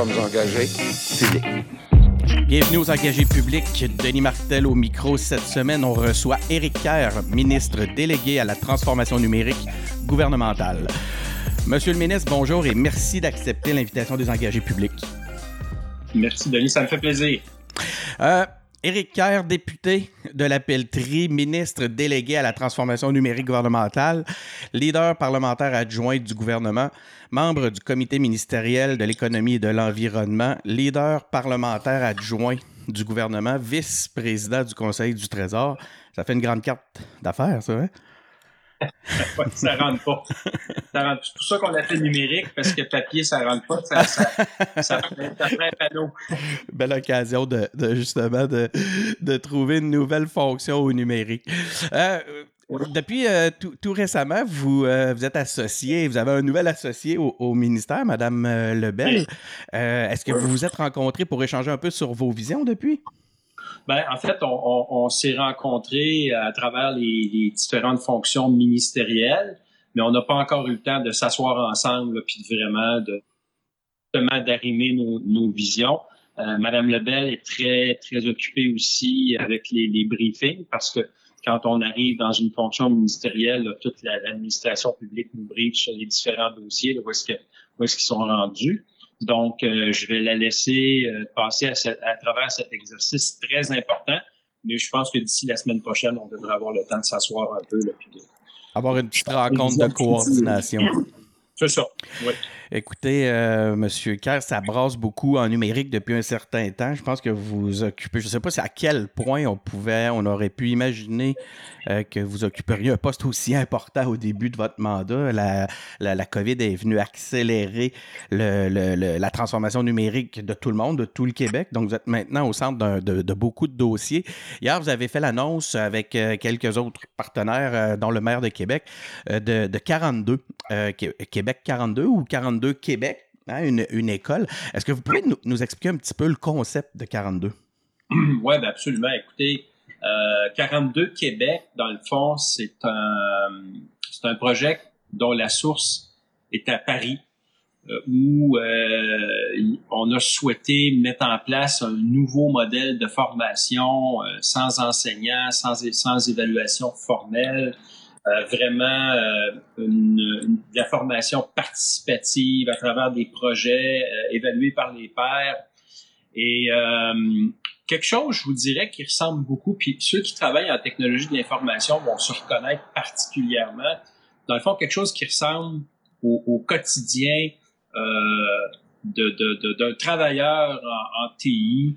sommes engagés publics. Bienvenue aux engagés publics. Denis Martel au micro. Cette semaine, on reçoit Éric Kerr, ministre délégué à la transformation numérique gouvernementale. Monsieur le ministre, bonjour et merci d'accepter l'invitation des engagés publics. Merci, Denis, ça me fait plaisir. Euh, Éric Kerr, député de la Pelletrie, ministre délégué à la transformation numérique gouvernementale, leader parlementaire adjoint du gouvernement, membre du comité ministériel de l'économie et de l'environnement, leader parlementaire adjoint du gouvernement, vice-président du Conseil du Trésor. Ça fait une grande carte d'affaires, ça, hein? ça rentre pas. C'est pour ça qu'on a fait numérique, parce que papier, ça rentre pas. Ça, ça, ça, fait un panneau. Belle occasion de, de justement de, de, trouver une nouvelle fonction au numérique. Euh, depuis euh, tout, tout, récemment, vous, euh, vous êtes associé, vous avez un nouvel associé au, au ministère, Madame Lebel. Est-ce que vous vous êtes rencontrés pour échanger un peu sur vos visions depuis? Ben, en fait, on, on, on s'est rencontrés à travers les, les, différentes fonctions ministérielles, mais on n'a pas encore eu le temps de s'asseoir ensemble puis vraiment de d'arrimer nos, nos, visions. Euh, Madame Lebel est très très occupée aussi avec les, les, briefings parce que quand on arrive dans une fonction ministérielle, là, toute l'administration publique nous briefe sur les différents dossiers, là, où est-ce qu'ils est sont rendus. Donc, euh, je vais la laisser euh, passer à, cette, à, travers cet exercice très important. Mais je pense que d'ici la semaine prochaine, on devrait avoir le temps de s'asseoir un peu. Là, puis de, avoir une petite rencontre de coordination. C'est ça, oui. Écoutez, euh, Monsieur Kerr, ça brasse beaucoup en numérique depuis un certain temps. Je pense que vous occupez, je ne sais pas à quel point on pouvait, on aurait pu imaginer euh, que vous occuperiez un poste aussi important au début de votre mandat. La, la, COVID est venue accélérer le, le, la transformation numérique de tout le monde, de tout le Québec. Donc, vous êtes maintenant au centre de, de, beaucoup de dossiers. Hier, vous avez fait l'annonce avec euh, quelques autres partenaires, euh, dont le maire de Québec, de, de 42, Québec 42 ou 42 Québec, hein, une, école. Est-ce que vous pouvez nous, expliquer un petit peu le concept de 42? Oui, ben absolument. Écoutez, euh, 42 Québec, dans le fond, c'est un, c'est un projet dont la source est à Paris, euh, où euh, on a souhaité mettre en place un nouveau modèle de formation euh, sans enseignants, sans, sans évaluation formelle, euh, vraiment euh, une, une, de la formation participative à travers des projets euh, évalués par les pairs. Et quelque chose, je vous dirais, qui ressemble beaucoup, puis ceux qui travaillent en technologie de l'information vont se reconnaître particulièrement, dans le fond, quelque chose qui ressemble au, au quotidien d'un de, de, de, travailleur en, en TI,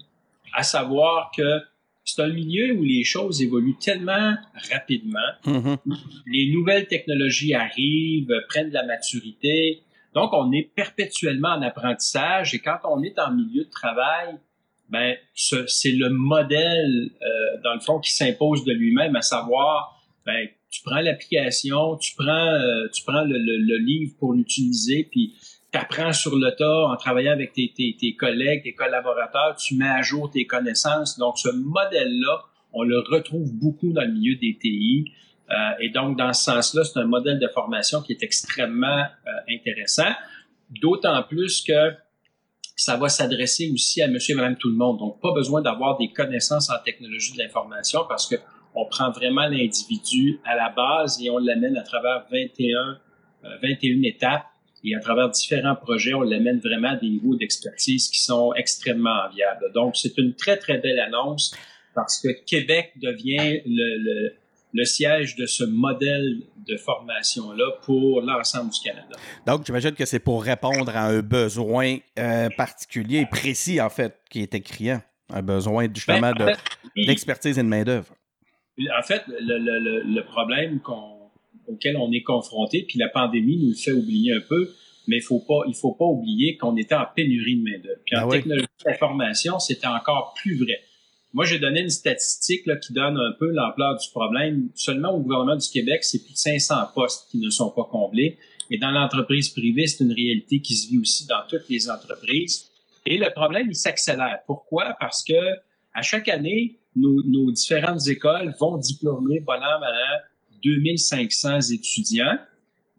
à savoir que c'est un milieu où les choses évoluent tellement rapidement. Mm-hmm. Les nouvelles technologies arrivent, prennent de la maturité. Donc, on est perpétuellement en apprentissage et quand on est en milieu de travail, ben, c'est le modèle, euh, dans le fond, qui s'impose de lui-même, à savoir, ben, tu prends l'application, tu prends, euh, tu prends le, le, le livre pour l'utiliser, puis apprends sur le tas en travaillant avec tes, tes, tes, collègues, tes collaborateurs, tu mets à jour tes connaissances. Donc, ce modèle-là, on le retrouve beaucoup dans le milieu des TI. Euh, et donc, dans ce sens-là, c'est un modèle de formation qui est extrêmement euh, intéressant, d'autant plus que ça va s'adresser aussi à monsieur et madame tout le monde. Donc, pas besoin d'avoir des connaissances en technologie de l'information parce que on prend vraiment l'individu à la base et on l'amène à travers 21, euh, 21 étapes et à travers différents projets, on l'amène vraiment à des niveaux d'expertise qui sont extrêmement viables. Donc, c'est une très, très belle annonce parce que Québec devient le, le, le siège de ce modèle de formation-là pour l'ensemble du Canada. Donc, j'imagine que c'est pour répondre à un besoin euh, particulier précis, en fait, qui était criant. Un besoin, justement, ben, d'expertise et de main-d'œuvre. En fait, le, le, le problème auquel on est confronté, puis la pandémie nous le fait oublier un peu, mais il faut pas, il faut pas oublier qu'on était en pénurie de main-d'œuvre. Puis en ah technologie d'information, c'était encore plus vrai. Moi, j'ai donné une statistique là, qui donne un peu l'ampleur du problème. Seulement au gouvernement du Québec, c'est plus de 500 postes qui ne sont pas comblés. Et dans l'entreprise privée, c'est une réalité qui se vit aussi dans toutes les entreprises. Et le problème, il s'accélère. Pourquoi? Parce que à chaque année, nos, nos différentes écoles vont diplômer, bon an, 2500 étudiants.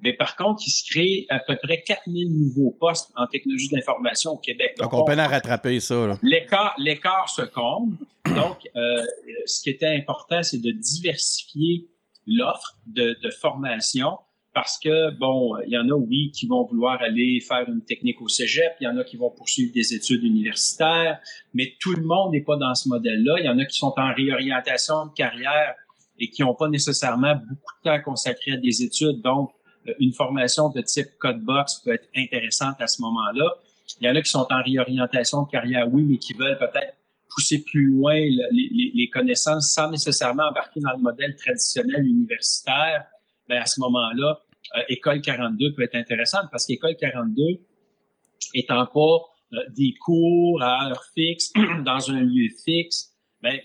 Mais par contre, il se crée à peu près 4000 nouveaux postes en technologie de l'information au Québec. Donc, on peine à rattraper ça. L'écart, se comble. Donc, euh, ce qui était important, c'est de diversifier l'offre de, de formation parce que, bon, il y en a, oui, qui vont vouloir aller faire une technique au cégep, il y en a qui vont poursuivre des études universitaires, mais tout le monde n'est pas dans ce modèle-là. Il y en a qui sont en réorientation de carrière et qui n'ont pas nécessairement beaucoup de temps consacré à des études. Donc, une formation de type Codebox peut être intéressante à ce moment-là. Il y en a qui sont en réorientation de carrière, oui, mais qui veulent peut-être pousser plus loin les, connaissances sans nécessairement embarquer dans le modèle traditionnel universitaire. Ben à ce moment-là, euh, École 42 peut être intéressante parce qu'École 42 étant pas euh, des cours à heure fixe dans un lieu fixe, ben,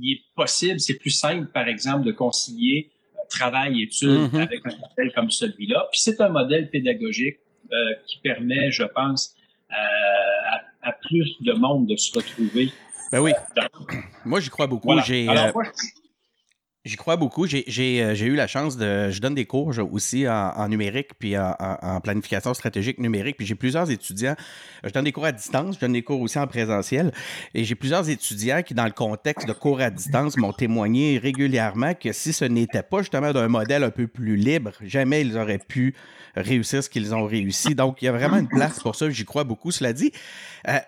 il est possible, c'est plus simple, par exemple, de concilier euh, travail et études mm-hmm. avec un modèle comme celui-là. Puis c'est un modèle pédagogique euh, qui permet, je pense, à, à, plus de monde de se retrouver. Ben oui. Moi, j'y crois beaucoup. J'ai, J'y crois beaucoup. J'ai euh, eu la chance de. Je donne des cours aussi en, numérique puis en, planification stratégique numérique. Puis j'ai plusieurs étudiants. Je donne des cours à distance, je donne des cours aussi en présentiel. Et j'ai plusieurs étudiants qui, dans le contexte de cours à distance, m'ont témoigné régulièrement que si ce n'était pas justement d'un modèle un peu plus libre, jamais ils auraient pu réussir ce qu'ils ont réussi. Donc, il y a vraiment une place pour ça. J'y crois beaucoup. Cela dit, euh,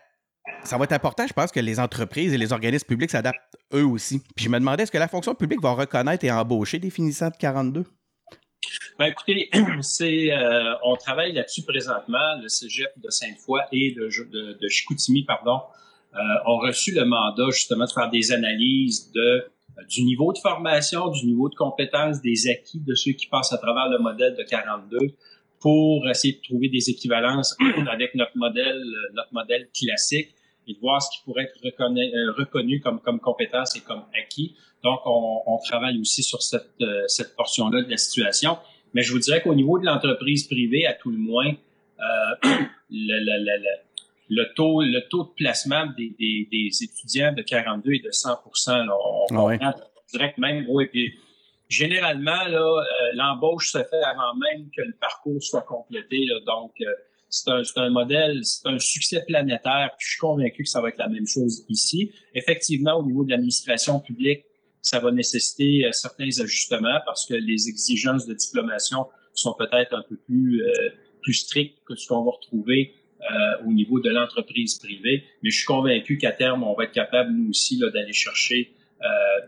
ça va être important, je pense, que les entreprises et les organismes publics s'adaptent eux aussi. Puis je me demandais, est-ce que la fonction publique va reconnaître et embaucher des finissants de 42? Ben écoutez, c'est, euh, on travaille là-dessus présentement. Le Cégep de Sainte-Foy et de, de, Chicoutimi, pardon, euh, ont reçu le mandat justement de faire des analyses de euh, du niveau de formation, du niveau de compétences, des acquis de ceux qui passent à travers le modèle de 42 pour essayer de trouver des équivalences avec notre modèle, notre modèle classique et de voir ce qui pourrait être reconnu, euh, reconnu comme, comme compétence et comme acquis. Donc, on, on travaille aussi sur cette, euh, cette portion-là de la situation. Mais je vous dirais qu'au niveau de l'entreprise privée, à tout le moins, euh, le, le, le, le, taux, le taux de placement des, des, des étudiants de 42 et de 100 là, on, ah que même, oui, puis généralement, euh, l'embauche se fait avant même que le parcours soit complété. Là, donc, c'est un, un, modèle, c'est un succès planétaire. Puis je suis convaincu que ça va être la même chose ici. Effectivement, au niveau de l'administration publique, ça va nécessiter euh, certains ajustements parce que les exigences de diplomation sont peut-être un peu plus euh, plus strictes que ce qu'on va retrouver euh, au niveau de l'entreprise privée. Mais je suis convaincu qu'à terme, on va être capable, nous aussi, d'aller chercher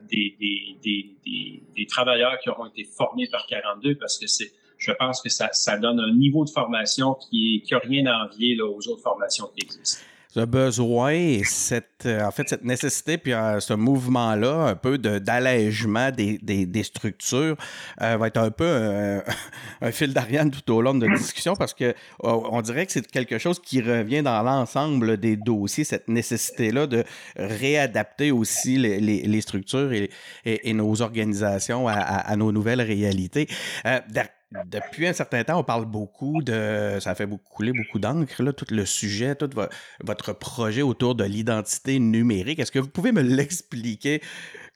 des, des, des, des, travailleurs qui auront été formés par 42 parce que c'est je pense que ça, ça donne un niveau de formation qui n'a rien à envier là, aux autres formations qui existent. Ce besoin cette, euh, en fait, cette nécessité, puis euh, ce mouvement-là, un peu d'allègement des, des, des, structures, euh, va être un peu un fil d'Ariane tout au long de la discussion parce que on dirait que c'est quelque chose qui revient dans l'ensemble des dossiers, cette nécessité-là de réadapter aussi les, les, structures et, et, nos organisations à, à, nos nouvelles réalités depuis un certain temps, on parle beaucoup de. Ça fait beaucoup couler beaucoup d'encre, là, tout le sujet, tout votre projet autour de l'identité numérique. Est-ce que vous pouvez me l'expliquer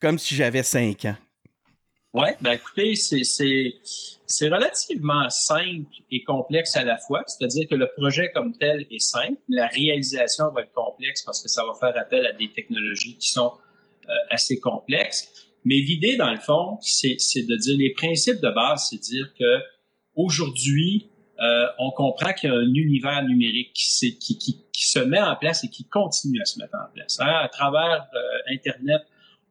comme si j'avais cinq ans? Oui, ben écoutez, c'est relativement simple et complexe à la fois. C'est-à-dire que le projet comme tel est simple. La réalisation va être complexe parce que ça va faire appel à des technologies qui sont euh, assez complexes. Mais l'idée, dans le fond, c'est de dire les principes de base, c'est de dire que aujourd'hui, euh, on comprend qu'il y a un univers numérique qui, se met en place et qui continue à se mettre en place. Hein? À travers euh, Internet,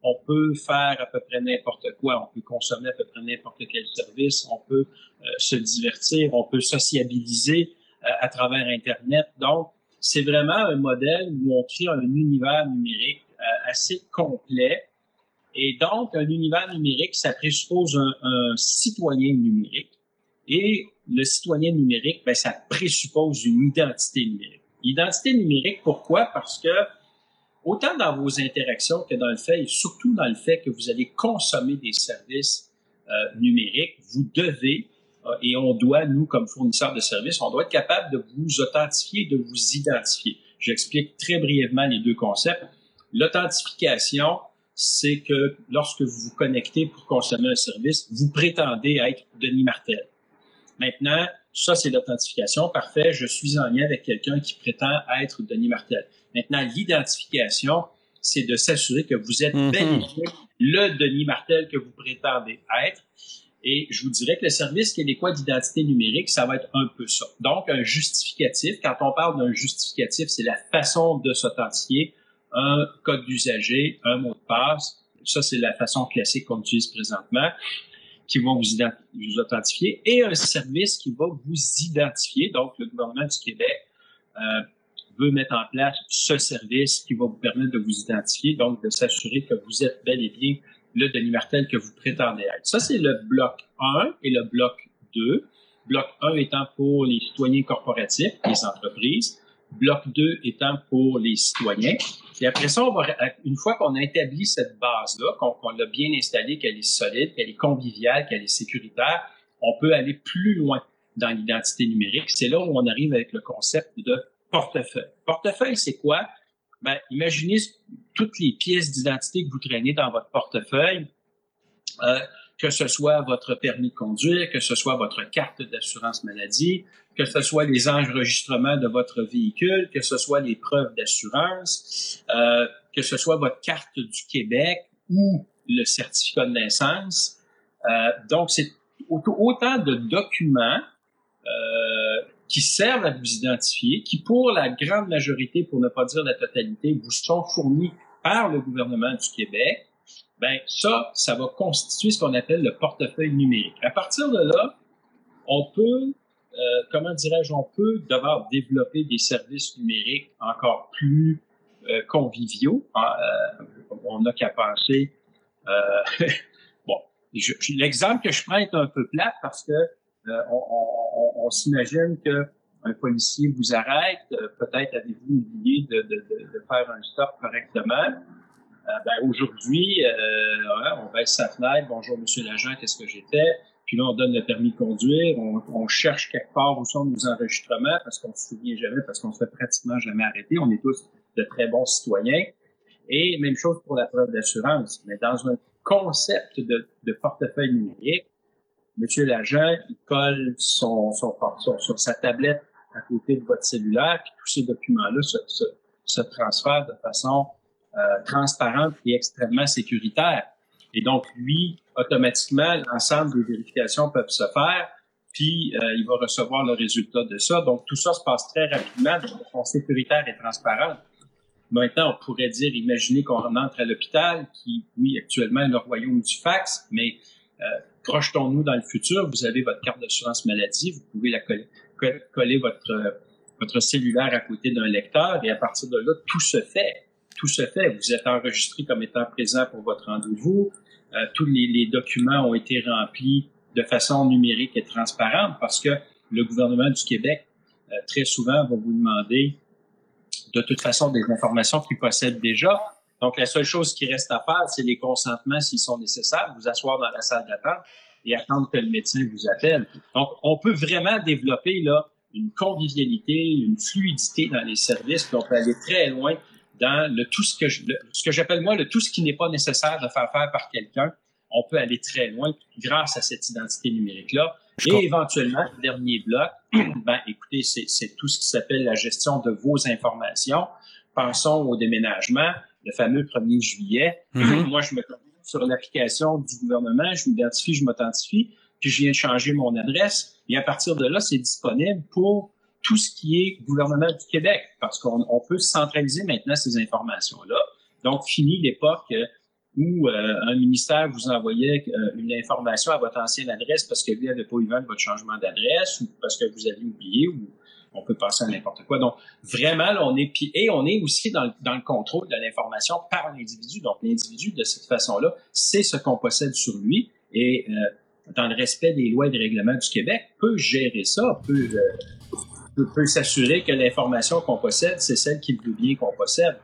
on peut faire à peu près n'importe quoi, on peut consommer à peu près n'importe quel service, on peut euh, se divertir, on peut sociabiliser euh, à travers Internet. Donc, c'est vraiment un modèle où on crée un univers numérique assez complet et donc, un univers numérique, ça présuppose un, citoyen numérique. Et le citoyen numérique, ben, ça présuppose une identité numérique. Identité numérique, pourquoi? Parce que autant dans vos interactions que dans le fait, et surtout dans le fait que vous allez consommer des services euh, numériques, vous devez, euh, et on doit, nous, comme fournisseurs de services, on doit être capable de vous authentifier, de vous identifier. J'explique très brièvement les deux concepts. L'authentification, c'est que lorsque vous vous connectez pour consommer un service, vous prétendez être Denis Martel. Maintenant, ça, c'est l'authentification. Parfait, je suis en lien avec quelqu'un qui prétend être Denis Martel. Maintenant, l'identification, c'est de s'assurer que vous êtes bel bien le Denis Martel que vous prétendez être. Et je vous dirais que le service québécois d'identité numérique, ça va être un peu ça. Donc, un justificatif. Quand on parle d'un justificatif, c'est la façon de s'authentifier. Un code d'usager, un mot de passe. Ça, c'est la façon classique qu'on utilise présentement, qui vont vous, vous authentifier. Et un service qui va vous identifier. Donc, le gouvernement du Québec euh, veut mettre en place ce service qui va vous permettre de vous identifier, donc de s'assurer que vous êtes bel et bien le Denis Martel que vous prétendez être. Ça, c'est le bloc 1 et le bloc 2. Bloc 1 étant pour les citoyens corporatifs, les entreprises. Bloc 2 étant pour les citoyens. Et après ça, on va, une fois qu'on a établi cette base-là, qu'on qu'on l'a bien installée, qu'elle est solide, qu'elle est conviviale, qu'elle est sécuritaire, on peut aller plus loin dans l'identité numérique. C'est là où on arrive avec le concept de portefeuille. Portefeuille, c'est quoi? Ben, imaginez toutes les pièces d'identité que vous traînez dans votre portefeuille, euh, que ce soit votre permis de conduire, que ce soit votre carte d'assurance maladie, que ce soit les enregistrements de votre véhicule, que ce soit les preuves d'assurance, euh, que ce soit votre carte du Québec ou le certificat de naissance. Euh, donc, c'est autant- de documents euh, qui servent à vous identifier, qui pour la grande majorité, pour ne pas dire la totalité, vous sont fournis par le gouvernement du Québec, ben ça, ça va constituer ce qu'on appelle le portefeuille numérique. À partir de là, on peut, euh, comment dirais-je, on peut devoir développer des services numériques encore plus euh, conviviaux. Ah, euh, on n'a qu'à penser. Bon, l'exemple que je prends est un peu plate parce que on, s'imagine que un policier vous arrête, peut-être avez-vous oublié de faire un stop correctement. Euh, ben, aujourd'hui, euh, on baisse sa fenêtre, bonjour monsieur l'agent, qu'est-ce que j'étais? Puis là, on donne le permis de conduire, on, on cherche quelque part où sont nos enregistrements parce qu'on se souvient jamais, parce qu'on se fait pratiquement jamais arrêter. On est tous de très bons citoyens. Et même chose pour la preuve d'assurance. Mais dans un concept de, de portefeuille numérique, Monsieur l'agent, il colle son, son, son- sur sa tablette à côté de votre cellulaire, puis tous ces documents-là se, se, se transfèrent de façon euh, transparente et extrêmement sécuritaire. Et donc, lui, automatiquement, l'ensemble des vérifications peuvent se faire, puis euh, il va recevoir le résultat de ça. Donc, tout ça se passe très rapidement de façon sécuritaire et transparente. Maintenant, on pourrait dire, imaginez qu'on entre à l'hôpital, qui, oui, actuellement, est le royaume du fax, mais euh, projetons-nous dans le futur, vous avez votre carte d'assurance maladie, vous pouvez la coller, co- coller votre, euh, votre cellulaire à côté d'un lecteur et à partir de là, tout se fait. Tout se fait. Vous êtes enregistré comme étant présent pour votre rendez-vous. Euh, tous les, les documents ont été remplis de façon numérique et transparente parce que le gouvernement du Québec, euh, très souvent, va vous demander de toute façon des informations qu'il possède déjà. Donc, la seule chose qui reste à faire, c'est les consentements s'ils sont nécessaires, vous asseoir dans la salle d'attente et attendre que le médecin vous appelle. Donc, on peut vraiment développer là une convivialité, une fluidité dans les services, puis on peut aller très loin dans le tout ce que je, le- ce que j'appelle moi le tout ce qui n'est pas nécessaire de faire faire par quelqu'un. On peut aller très loin grâce à cette identité numérique là. Je Et éventuellement, le dernier bloc, ben écoutez, c'est tout ce qui s'appelle la gestion de vos informations. Pensons au déménagement, le fameux 1er juillet. Mhm. Moi, je me connecte sur l'application du gouvernement, je m'identifie, je m'authentifie, puis je viens de changer mon adresse. Et à partir de là, c'est disponible pour tout ce qui est gouvernement du Québec, parce qu'on on peut centraliser maintenant ces informations-là. Donc, fini l'époque où euh, un ministère vous envoyait euh, une information à votre ancienne adresse parce que lui n'avait pas eu vent de votre changement d'adresse ou parce que vous aviez oublié ou on peut penser à n'importe quoi. Donc, vraiment, là, on est et on est aussi dans, le- dans le contrôle de l'information par l'individu. Donc, l'individu, de cette façon-là, sait ce qu'on possède sur lui et euh, dans le respect des lois et des règlements du Québec, peut gérer ça, peut, euh, peut, peut s'assurer que l'information qu'on possède, c'est celle qu'il veut bien qu'on possède.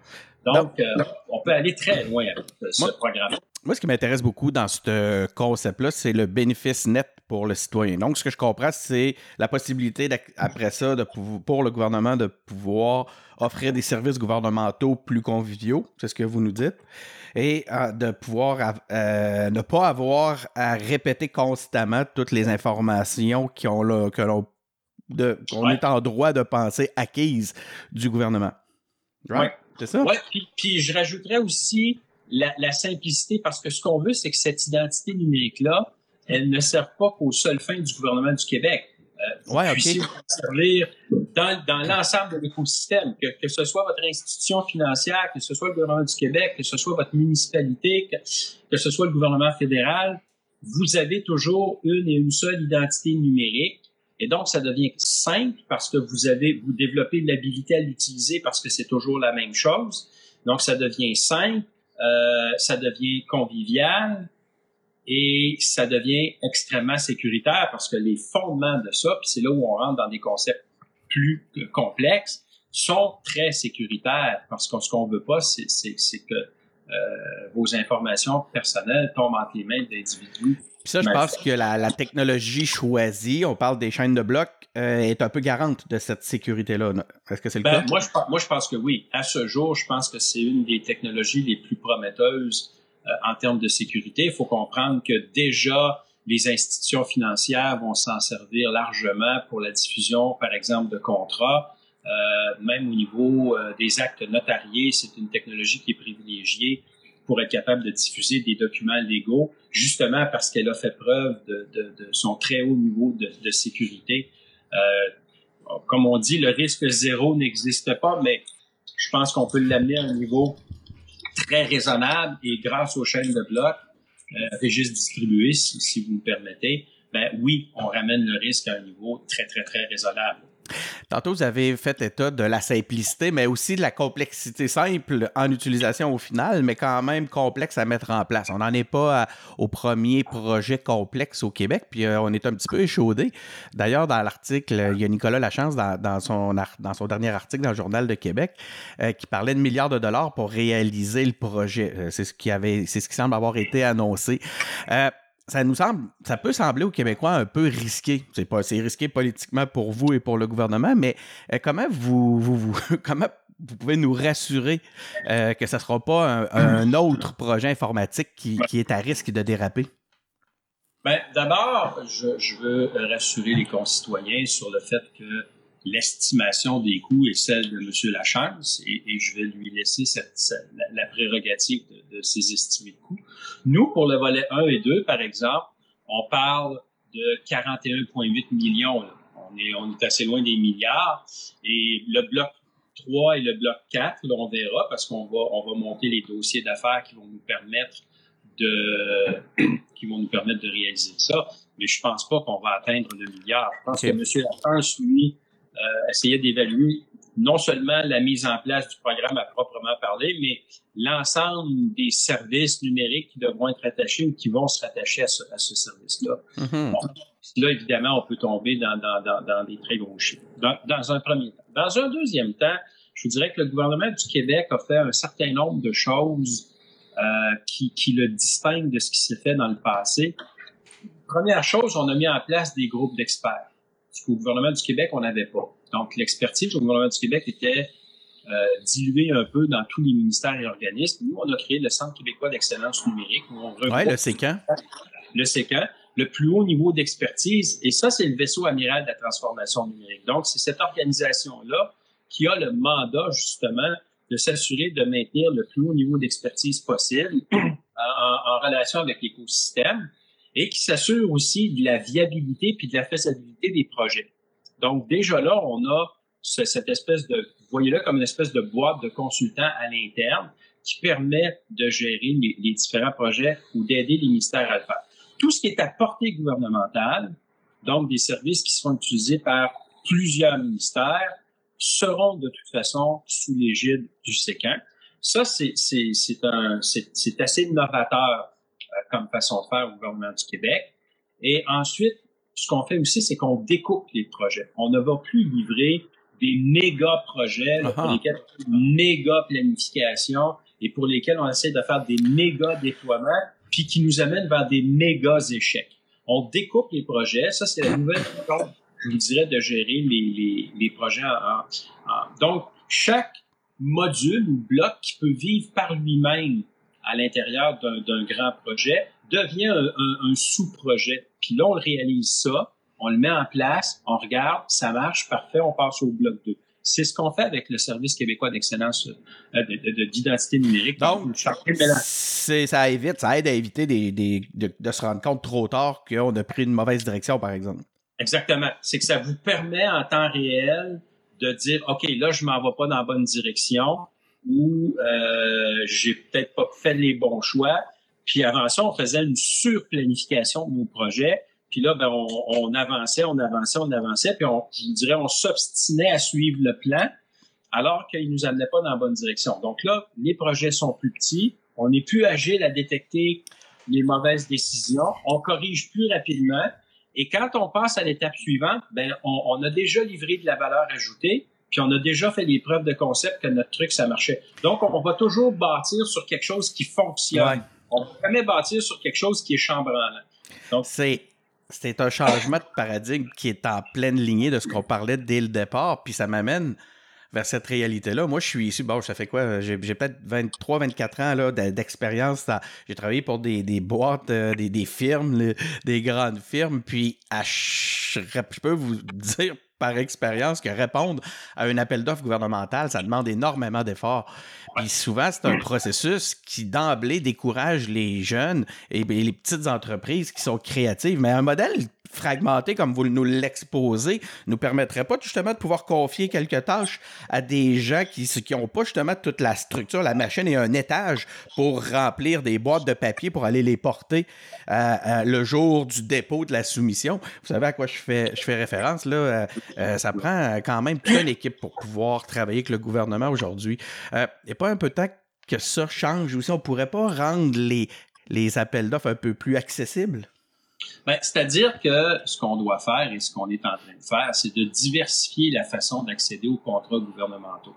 Donc, euh, on peut aller très loin avec euh, ce Moi- programme. Moi, ce qui m'intéresse beaucoup dans ce concept-là, c'est le bénéfice net pour le citoyen. Donc, ce que je comprends, c'est la possibilité, après ça, de, pour le gouvernement de pouvoir offrir des services gouvernementaux plus conviviaux, c'est ce que vous nous dites, et euh, de pouvoir euh, ne pas avoir à répéter constamment toutes les informations qui ont que l'on qu'on est en droit de penser acquises du gouvernement. Oui. C'est ça? Oui, puis, je rajouterais aussi la, la, simplicité parce que ce qu'on veut, c'est que cette identité numérique-là, elle ne sert pas qu'aux seules fins du gouvernement du Québec. Euh, ouais, OK. servir dans, dans l'ensemble de l'écosystème, que, que ce soit votre institution financière, que ce soit le gouvernement du Québec, que ce soit votre municipalité, que, que ce soit le gouvernement fédéral, vous avez toujours une et une seule identité numérique. Et donc, ça devient simple parce que vous avez, vous développez l'habilité à l'utiliser parce que c'est toujours la même chose. Donc, ça devient simple, euh, ça devient convivial, et ça devient extrêmement sécuritaire parce que les fondements de ça, puis c'est là où on rentre dans des concepts plus complexes, sont très sécuritaires parce que ce qu'on veut pas, c'est que vos informations personnelles tombent entre les mains d'individus. Puis ça, je pense que la, technologie choisie, on parle des chaînes de blocs, euh, est un peu garante de cette sécurité-là. Est-ce que c'est le ben, cas? Moi je, moi, je pense que oui. À ce jour, je pense que c'est une des technologies les plus prometteuses euh, en termes de sécurité. Il faut comprendre que déjà, les institutions financières vont s'en servir largement pour la diffusion, par exemple, de contrats. Euh, même au niveau euh, des actes notariés, c'est une technologie qui est privilégiée pour être capable de diffuser des documents légaux, justement parce qu'elle a fait preuve de, de, de, son très haut niveau de, de sécurité. Euh, comme on dit, le risque zéro n'existe pas, mais je pense qu'on peut l'amener à un niveau très raisonnable et grâce aux chaînes de blocs, euh, registres distribués, si, si, vous me permettez, ben oui, on ramène le risque à un niveau très, très, très raisonnable. Tantôt, vous avez fait état de la simplicité, mais aussi de la complexité simple en utilisation au final, mais quand même complexe à mettre en place. On n'en est pas au premier projet complexe au Québec, puis euh, on est un petit peu échaudé. D'ailleurs, dans l'article, il y a Nicolas Lachance dans, dans, son, dernier article dans le Journal de Québec euh, qui parlait de milliards de dollars pour réaliser le projet. Euh, c'est ce qui c'est ce qui semble avoir été annoncé ça nous semble, ça peut sembler aux Québécois un peu risqué. C'est pas, c'est risqué politiquement pour vous et pour le gouvernement, mais euh, comment vous, vous, comment vous pouvez nous rassurer euh, que ce ne sera pas un, autre projet informatique qui, qui, est à risque de déraper? Bien, d'abord, je, je, veux rassurer les concitoyens sur le fait que l'estimation des coûts est celle de M. Lachance et, et je vais lui laisser cette, la, prérogative de, de ces estimés de coûts. Nous, pour le volet 1 et 2, par exemple, on parle de 41,8 millions. On, est, on est assez loin des milliards. Et le bloc 3 et le bloc 4, là, on verra parce qu'on va, on va monter les dossiers d'affaires qui vont nous permettre de, qui vont nous permettre de réaliser ça. Mais je pense pas qu'on va atteindre le milliard. Je pense que M. Lachance, lui, euh, essayait d'évaluer non seulement la mise en place du programme à proprement parler, mais l'ensemble des services numériques qui devront être attachés ou qui vont se rattacher à ce, à ce service-là. Mm-hmm. là, évidemment, on peut tomber dans, dans, dans, dans des très gros chiffres. Dans, dans, un premier temps. Dans un deuxième temps, je vous dirais que le gouvernement du Québec a fait un certain nombre de choses euh, qui, qui le distinguent de ce qui s'est fait dans le passé. Première chose, on a mis en place des groupes d'experts ce qu'au gouvernement du Québec, on n'avait pas. Donc, l'expertise au gouvernement du Québec était euh, diluée un peu dans tous les ministères et organismes. Nous, on a créé le Centre québécois d'excellence numérique. Où on ouais, le CECAN. Le CECAN, le plus haut niveau d'expertise. Et ça, c'est le vaisseau amiral de la transformation numérique. Donc, c'est cette organisation-là qui a le mandat, justement, de s'assurer de maintenir le plus haut niveau d'expertise possible en, en relation avec l'écosystème et qui s'assure aussi de la viabilité puis de la faisabilité des projets. Donc déjà là, on a cette espèce de, voyez-le comme une espèce de boîte de consultants à l'interne qui permet de gérer les, différents projets ou d'aider les ministères à le faire. Tout ce qui est à portée gouvernementale, donc des services qui seront utilisés par plusieurs ministères, seront de toute façon sous l'égide du SECAN. Ça, c'est, assez novateur comme façon de faire au gouvernement du Québec. Et ensuite, ce qu'on fait aussi, c'est qu'on découpe les projets. On ne va plus livrer des méga projets pour lesquels une méga planification et pour lesquels on essaie de faire des méga déploiements, puis qui nous amènent vers des méga échecs. on découpe les projets. Ça, c'est la nouvelle façon, je vous dirais, de gérer les, les, les projets. En, en, donc, chaque module ou bloc qui peut vivre par lui-même à l'intérieur d'un grand projet devient un, un, un sous-projet. Puis là, on réalise ça, on le met en place, on regarde, ça marche, parfait, on passe au bloc 2. C'est ce qu'on fait avec le Service québécois d'excellence euh, d'identité numérique. Donc, ça évite, ça aide à éviter des, des, de, de, se rendre compte trop tard qu'on a pris une mauvaise direction, par exemple. Exactement. C'est que ça vous permet en temps réel de dire, OK, là, je m'en vais pas dans la bonne direction ou euh, j'ai peut-être pas fait les bons choix. Puis avant ça, on faisait une surplanification de nos projets. Puis là, ben, on, avançait, on avançait, on avançait, puis on, je dirais, on s'obstinait à suivre le plan, alors qu'il nous amenait pas dans la bonne direction. Donc là, les projets sont plus petits, on est plus agile à détecter les mauvaises décisions, on corrige plus rapidement, et quand on passe à l'étape suivante, ben, on, on, a déjà livré de la valeur ajoutée, puis on a déjà fait les preuves de concept que notre truc, ça marchait. Donc, on, va toujours bâtir sur quelque chose qui fonctionne. Ouais. On ne peut jamais bâtir sur quelque chose qui est chambranlant. Donc, c'est c'est un changement de paradigme qui est en pleine lignée de ce qu'on parlait dès le départ, puis ça m'amène vers cette réalité-là. Moi, je suis ici, bon, ça fait quoi? J'ai peut-être 23, 24 ans d'expérience. J'ai travaillé pour des, des boîtes, euh, des, des, firmes, des grandes firmes, puis à, je peux vous dire par expérience que répondre à un appel d'offres gouvernemental, ça demande énormément d'efforts. Puis souvent, c'est un processus qui d'emblée décourage les jeunes et les petites entreprises qui sont créatives. Mais un modèle fragmenté comme vous nous l'exposez nous permettrait pas justement de pouvoir confier quelques tâches à des gens qui qui pas justement toute la structure, la machine et un étage pour remplir des boîtes de papier pour aller les porter euh, euh, le jour du dépôt de la soumission. Vous savez à quoi je fais référence là. Euh, ça prend quand même toute une équipe pour pouvoir travailler avec le gouvernement aujourd'hui. Et pas un peu de temps que ça change aussi? On pourrait pas rendre les appels d'offres un peu plus accessibles? Ben, C'est-à-dire que ce qu'on doit faire et ce qu'on est en train de faire, c'est de diversifier la façon d'accéder aux contrats gouvernementaux.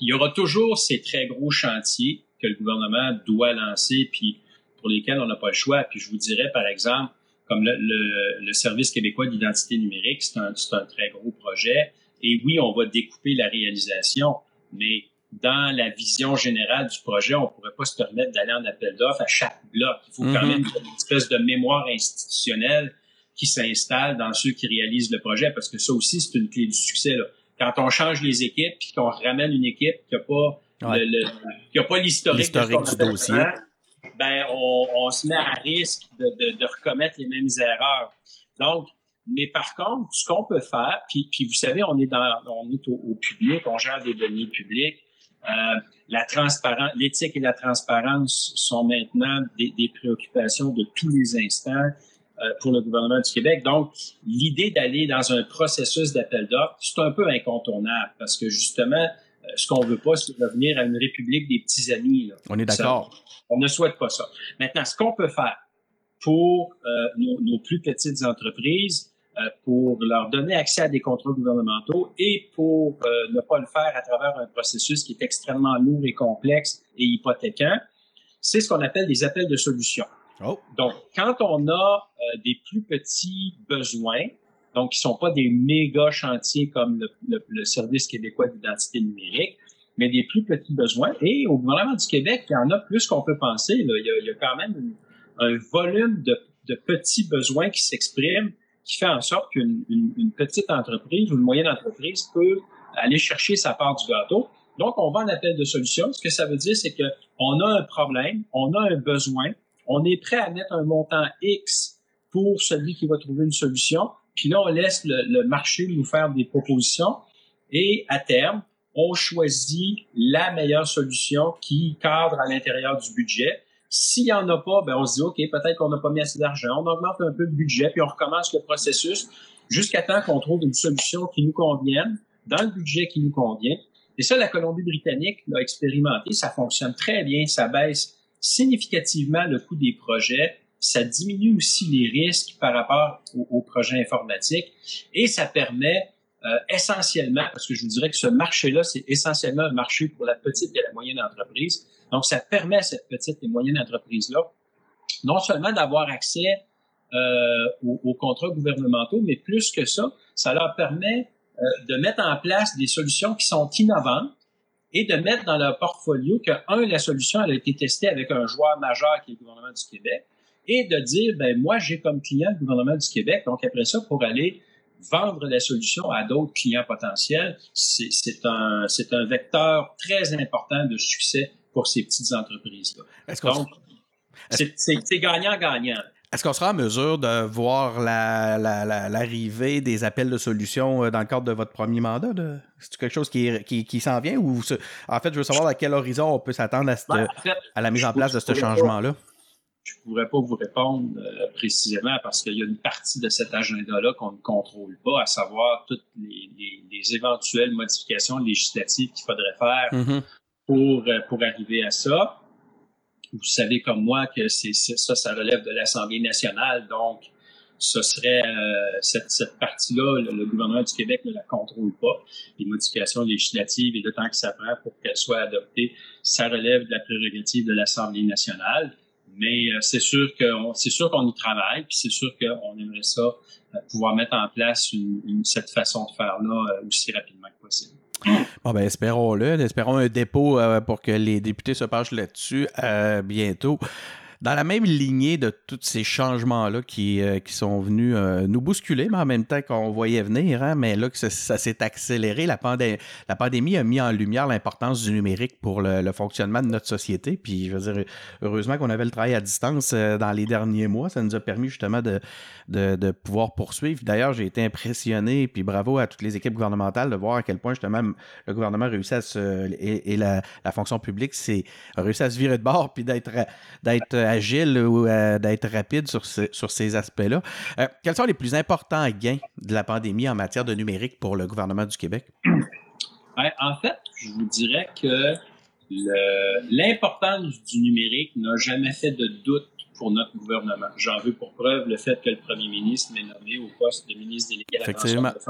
Il y aura toujours ces très gros chantiers que le gouvernement doit lancer, puis pour lesquels on n'a pas le choix. Puis je vous dirais, par exemple, comme le, Service québécois d'identité numérique, c'est un très gros projet. Et oui, on va découper la réalisation, mais dans la vision générale du projet, on pourrait pas se permettre d'aller en appel d'offres à chaque bloc. Il faut quand mm-hmm. même une espèce de mémoire institutionnelle qui s'installe dans ceux qui réalisent le projet, parce que ça aussi, c'est une clé du succès. Là. Quand on change les équipes, puis qu'on ramène une équipe qui n'a pas ouais. le, qui a pas l'historique du dossier, ben on, on, se met à risque de, de, de, recommettre les mêmes erreurs. Donc, mais par contre, ce qu'on peut faire, puis, puis vous savez, on est dans, on est au, au public, on gère des données publiques. Euh, la transparence, l'éthique et la transparence sont maintenant des, des, préoccupations de tous les instants euh, pour le gouvernement du Québec. Donc, l'idée d'aller dans un processus d'appel d'offres, c'est un peu incontournable parce que justement, euh, ce qu'on veut pas, c'est revenir à une république des petits amis. Là. On est d'accord. On ne souhaite pas ça. Maintenant, ce qu'on peut faire pour euh, nos, nos, plus petites entreprises, pour leur donner accès à des contrats gouvernementaux et pour euh, ne pas le faire à travers un processus qui est extrêmement lourd et complexe et hypothéquant, c'est ce qu'on appelle des appels de solutions. Oh. Donc, quand on a euh, des plus petits besoins, donc qui sont pas des méga chantiers comme le, le, le Service québécois d'identité numérique, mais des plus petits besoins. Et au gouvernement du Québec, il y en a plus qu'on peut penser. Là. Il, y a, il y a quand même une, un volume de, de petits besoins qui s'expriment qui fait en sorte qu'une une, une petite entreprise ou une moyenne entreprise peut aller chercher sa part du gâteau. Donc, on va en appel de solution. Ce que ça veut dire, c'est que on a un problème, on a un besoin, on est prêt à mettre un montant X pour celui qui va trouver une solution. Puis là, on laisse le, le marché nous faire des propositions et à terme, on choisit la meilleure solution qui cadre à l'intérieur du budget s'il y en a pas, ben on se dit OK, peut-être qu'on n'a pas mis assez d'argent, on augmente un peu le budget, puis on recommence le processus jusqu'à temps qu'on trouve une solution qui nous convienne, dans le budget qui nous convient. Et ça, la Colombie-Britannique l'a expérimenté, ça fonctionne très bien, ça baisse significativement le coût des projets, ça diminue aussi les risques par rapport aux projets informatiques et ça permet euh, essentiellement, parce que je vous dirais que ce marché-là, c'est essentiellement un marché pour la petite et la moyenne entreprise, donc, ça permet à cette petite et moyenne entreprise-là non seulement d'avoir accès euh, aux, contrats gouvernementaux, mais plus que ça, ça leur permet euh, de mettre en place des solutions qui sont innovantes et de mettre dans leur portfolio que, un, la solution, elle a été testée avec un joueur majeur qui est le gouvernement du Québec, et de dire, ben moi, j'ai comme client le gouvernement du Québec, donc après ça, pour aller vendre la solution à d'autres clients potentiels, c'est un, un vecteur très important de succès pour ces petites entreprises-là. Donc, c'est gagnant-gagnant. Est-ce qu'on sera en mesure de voir l'arrivée la, des appels de solutions euh, dans le cadre de votre premier mandat? C'est quelque chose qui, qui, qui s'en vient ou en fait, je veux savoir à quel horizon on peut s'attendre à, ben, à, la mise en place de ce changement-là? Je ne pourrais pas vous répondre euh, précisément parce qu'il y a une partie de cet agenda-là qu'on ne contrôle pas, à savoir toutes les, les, éventuelles modifications législatives qu'il faudrait faire mm-hmm. pour, euh, pour arriver à ça vous savez comme moi que c'est ça, ça relève de l'Assemblée nationale, donc ce serait euh, cette, cette partie-là, le, gouvernement du Québec ne la contrôle pas. Les modifications législatives et le temps que ça prend pour qu'elles soient adoptées, ça relève de la prérogative de l'Assemblée nationale. Mais euh, c'est sûr qu'on c'est sûr qu'on y travaille, puis c'est sûr qu'on aimerait ça euh, pouvoir mettre en place cette façon de faire là aussi rapidement que possible. Bon, ben, espérons-le. Espérons un dépôt euh, pour que les députés se penchent là-dessus euh, bientôt dans la même lignée de tous ces changements-là qui, euh, qui sont venus euh, nous bousculer, mais en même temps qu'on voyait venir, hein, mais là que ça, s'est accéléré, la, pandémie a mis en lumière l'importance du numérique pour le, fonctionnement de notre société. Puis, je veux dire, heureusement qu'on avait le travail à distance euh, dans les derniers mois. Ça nous a permis justement de, de, pouvoir poursuivre. D'ailleurs, j'ai été impressionné, puis bravo à toutes les équipes gouvernementales de voir à quel point justement le gouvernement réussit à se, et, la, fonction publique c'est réussi à se virer de bord, puis d'être agile ou euh, d'être rapide sur, sur ces aspects-là. Euh, quels sont les plus importants gains de la pandémie en matière de numérique pour le gouvernement du Québec? en fait, je vous dirais que l'importance du numérique n'a jamais fait de doute pour notre gouvernement. J'en veux pour preuve le fait que le premier ministre m'ait nommé au poste de ministre délégué à la